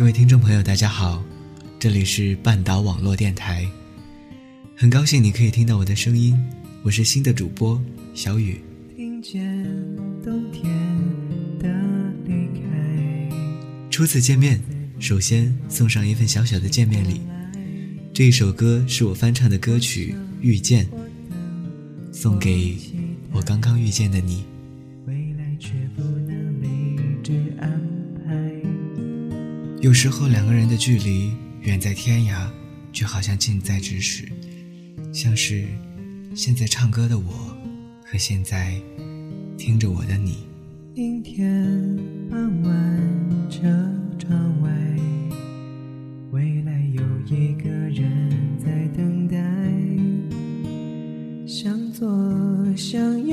各位听众朋友，大家好，这里是半岛网络电台，很高兴你可以听到我的声音，我是新的主播小雨。听见冬天的离开。初次见面，首先送上一份小小的见面礼，这一首歌是我翻唱的歌曲《遇见》，送给我刚刚遇见的你。有时候两个人的距离远在天涯，却好像近在咫尺，像是现在唱歌的我和现在听着我的你。阴天傍晚，车窗外，未来有一个人在等待，向左向右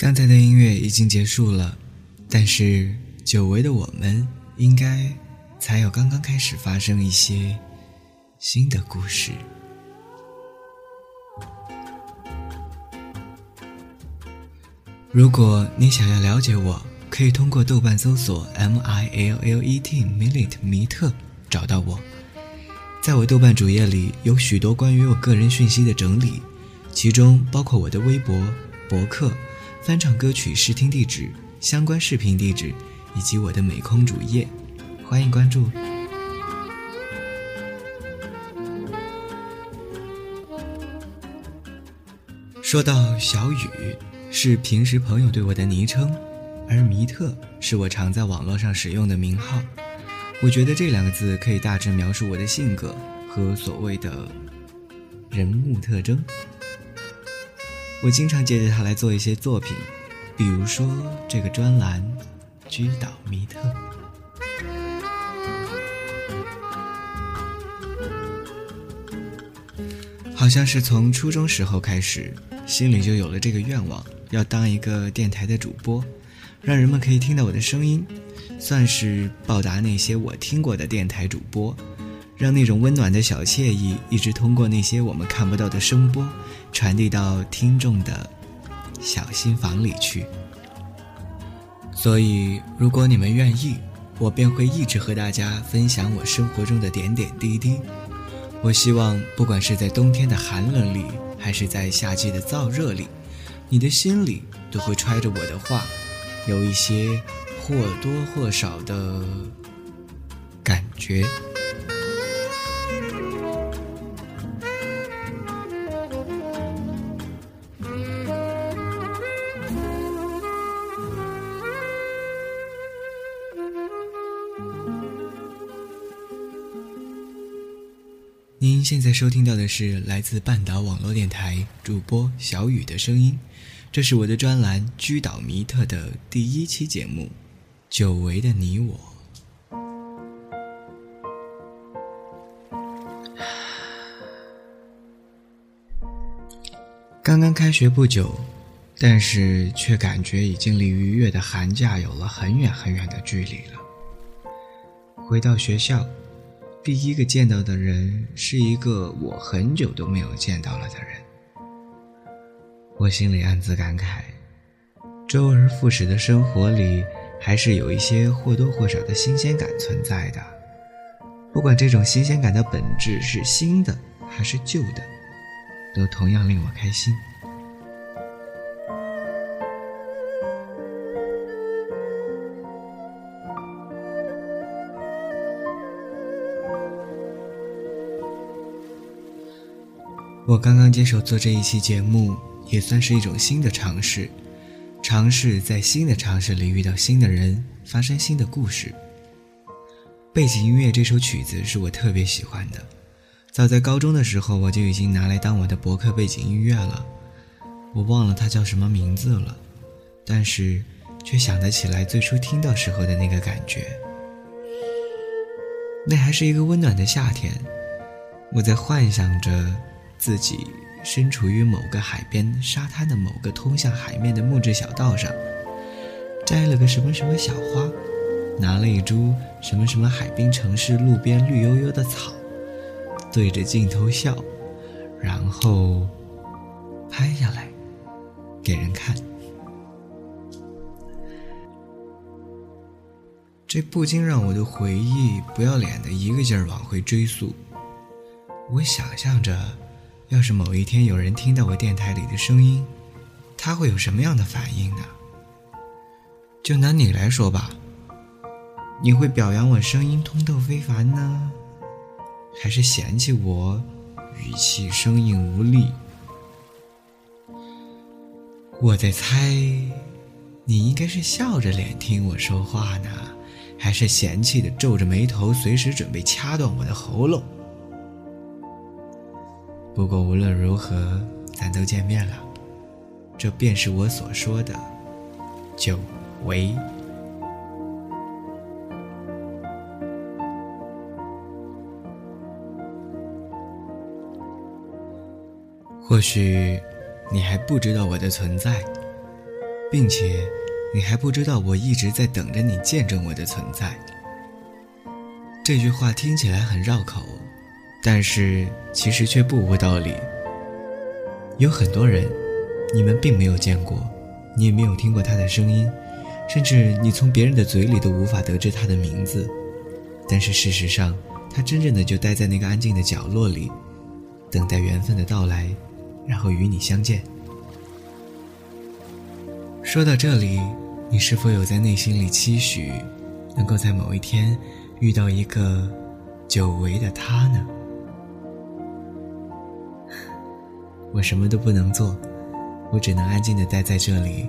刚才的音乐已经结束了，但是久违的我们应该才有刚刚开始发生一些新的故事。如果你想要了解我，可以通过豆瓣搜索 M I L L E T Millet 米特找到我。在我豆瓣主页里有许多关于我个人讯息的整理，其中包括我的微博、博客。翻唱歌曲试听地址、相关视频地址以及我的美空主页，欢迎关注。说到小雨，是平时朋友对我的昵称，而迷特是我常在网络上使用的名号。我觉得这两个字可以大致描述我的性格和所谓的人物特征。我经常借着它来做一些作品，比如说这个专栏《居岛密特》。好像是从初中时候开始，心里就有了这个愿望，要当一个电台的主播，让人们可以听到我的声音，算是报答那些我听过的电台主播。让那种温暖的小惬意一直通过那些我们看不到的声波，传递到听众的小心房里去。所以，如果你们愿意，我便会一直和大家分享我生活中的点点滴滴。我希望，不管是在冬天的寒冷里，还是在夏季的燥热里，你的心里都会揣着我的话，有一些或多或少的感觉。现在收听到的是来自半岛网络电台主播小雨的声音，这是我的专栏《居岛迷特》的第一期节目，《久违的你我》。刚刚开学不久，但是却感觉已经离愉悦的寒假有了很远很远的距离了。回到学校。第一个见到的人是一个我很久都没有见到了的人，我心里暗自感慨，周而复始的生活里，还是有一些或多或少的新鲜感存在的。不管这种新鲜感的本质是新的还是旧的，都同样令我开心。我刚刚接手做这一期节目，也算是一种新的尝试，尝试在新的尝试里遇到新的人，发生新的故事。背景音乐这首曲子是我特别喜欢的，早在高中的时候我就已经拿来当我的博客背景音乐了。我忘了它叫什么名字了，但是却想得起来最初听到时候的那个感觉。那还是一个温暖的夏天，我在幻想着。自己身处于某个海边沙滩的某个通向海面的木质小道上，摘了个什么什么小花，拿了一株什么什么海滨城市路边绿油油的草，对着镜头笑，然后拍下来给人看。这不禁让我的回忆不要脸的一个劲儿往回追溯。我想象着。要是某一天有人听到我电台里的声音，他会有什么样的反应呢？就拿你来说吧，你会表扬我声音通透非凡呢，还是嫌弃我语气生硬无力？我在猜，你应该是笑着脸听我说话呢，还是嫌弃的皱着眉头，随时准备掐断我的喉咙？不过无论如何，咱都见面了，这便是我所说的久违。或许你还不知道我的存在，并且你还不知道我一直在等着你见证我的存在。这句话听起来很绕口。但是其实却不无道理。有很多人，你们并没有见过，你也没有听过他的声音，甚至你从别人的嘴里都无法得知他的名字。但是事实上，他真正的就待在那个安静的角落里，等待缘分的到来，然后与你相见。说到这里，你是否有在内心里期许，能够在某一天遇到一个久违的他呢？我什么都不能做，我只能安静的待在这里，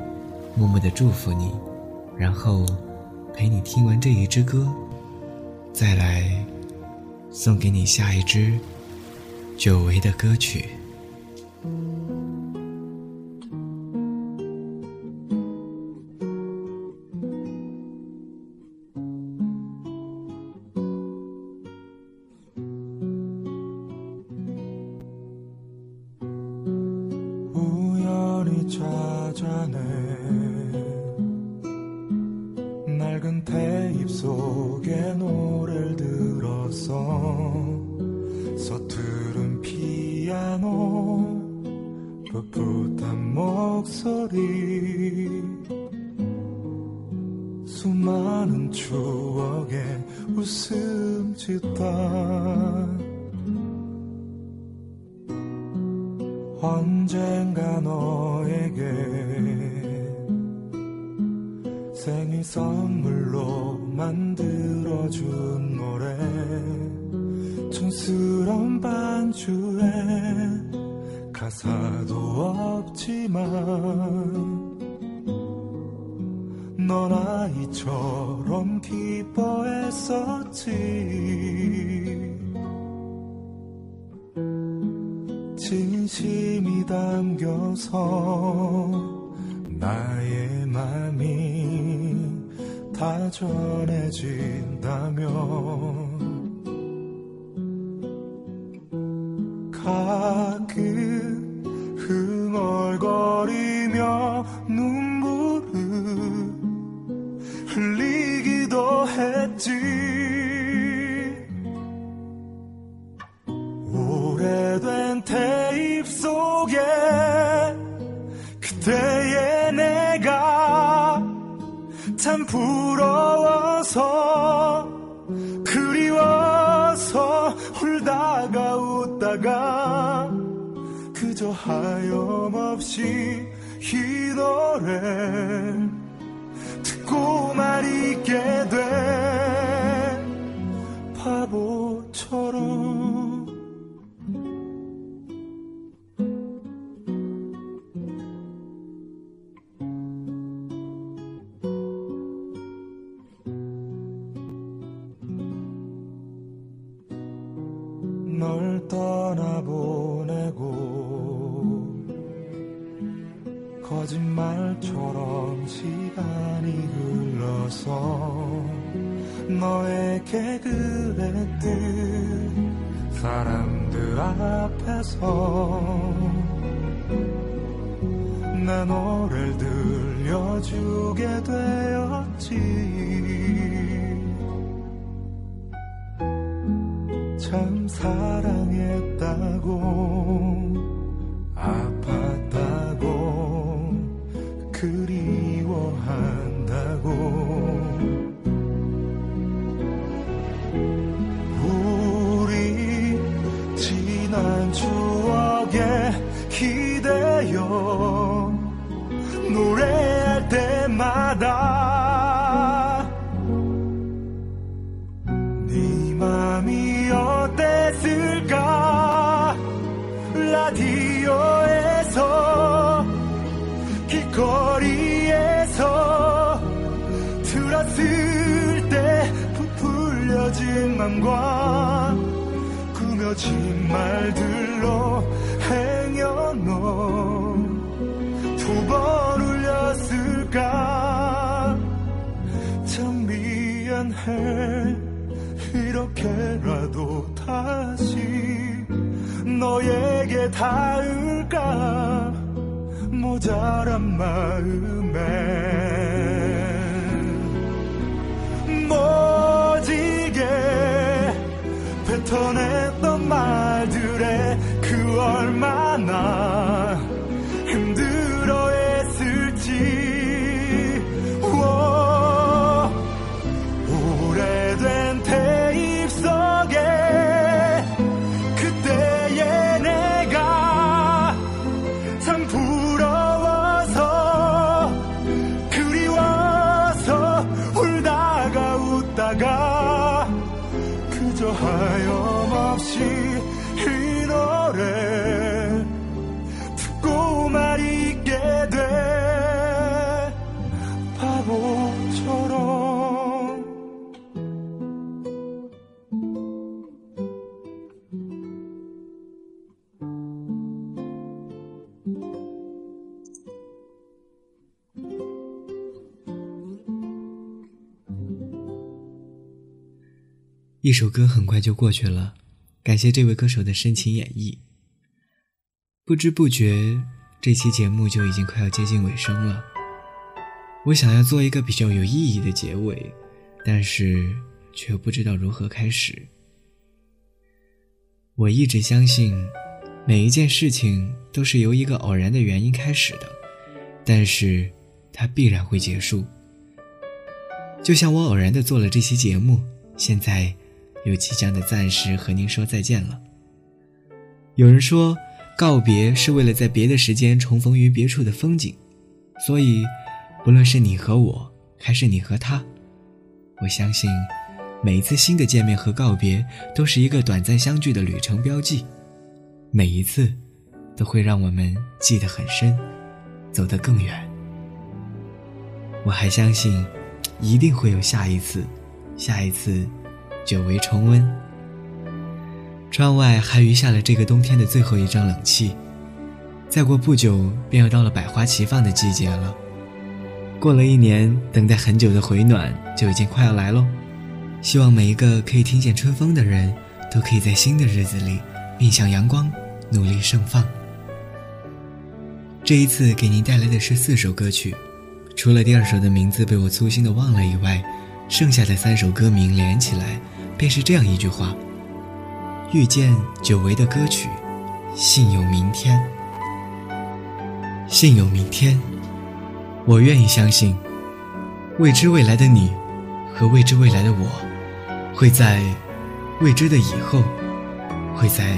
默默的祝福你，然后陪你听完这一支歌，再来送给你下一支久违的歌曲。 찾아내. 낡은 테잎 속에 노래를 들어서 서투른 피아노 풋풋한 목소리 수많은 추억의 웃음 짓다. 생일 선물로 만들어준 노래. 촌스러운 반주에 가사도 없지만 넌 아이처럼 기뻐했었지. 진심이 담겨서 전해진다면 참 부러워서 그리워서 울다가 웃다가 그저 하염없이 이 노래 듣고만 있게 돼 바보처럼 떠나보내고 거짓말처럼 시간이 흘러서 너에게 그랬듯 사람들 앞에서 내 노래를 들려주게 되었지 사랑했다고. 해 이렇게라도 다시 너에게 닿을까? 모자란 마음에 모지게 뱉어냈던 말들에 그 얼마나 一首歌很快就过去了，感谢这位歌手的深情演绎。不知不觉，这期节目就已经快要接近尾声了。我想要做一个比较有意义的结尾，但是却不知道如何开始。我一直相信，每一件事情都是由一个偶然的原因开始的，但是它必然会结束。就像我偶然的做了这期节目，现在又即将的暂时和您说再见了。有人说，告别是为了在别的时间重逢于别处的风景，所以，不论是你和我，还是你和他，我相信，每一次新的见面和告别，都是一个短暂相聚的旅程标记，每一次，都会让我们记得很深，走得更远。我还相信，一定会有下一次，下一次，久违重温。窗外还余下了这个冬天的最后一张冷气，再过不久便要到了百花齐放的季节了。过了一年，等待很久的回暖就已经快要来喽。希望每一个可以听见春风的人，都可以在新的日子里面向阳光，努力盛放。这一次给您带来的是四首歌曲，除了第二首的名字被我粗心的忘了以外，剩下的三首歌名连起来，便是这样一句话。遇见久违的歌曲，信有明天。信有明天，我愿意相信，未知未来的你和未知未来的我，会在未知的以后，会在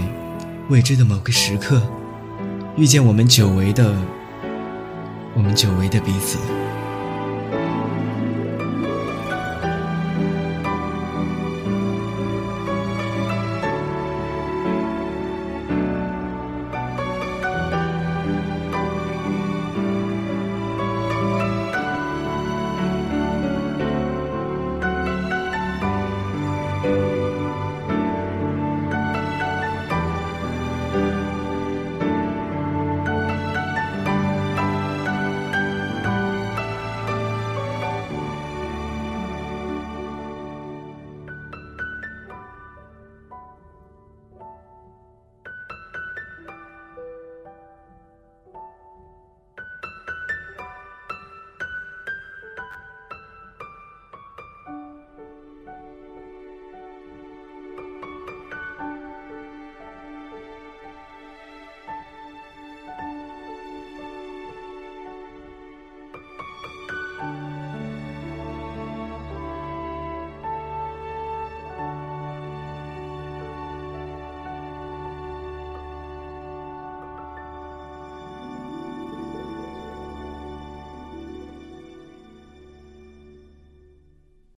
未知的某个时刻，遇见我们久违的，我们久违的彼此。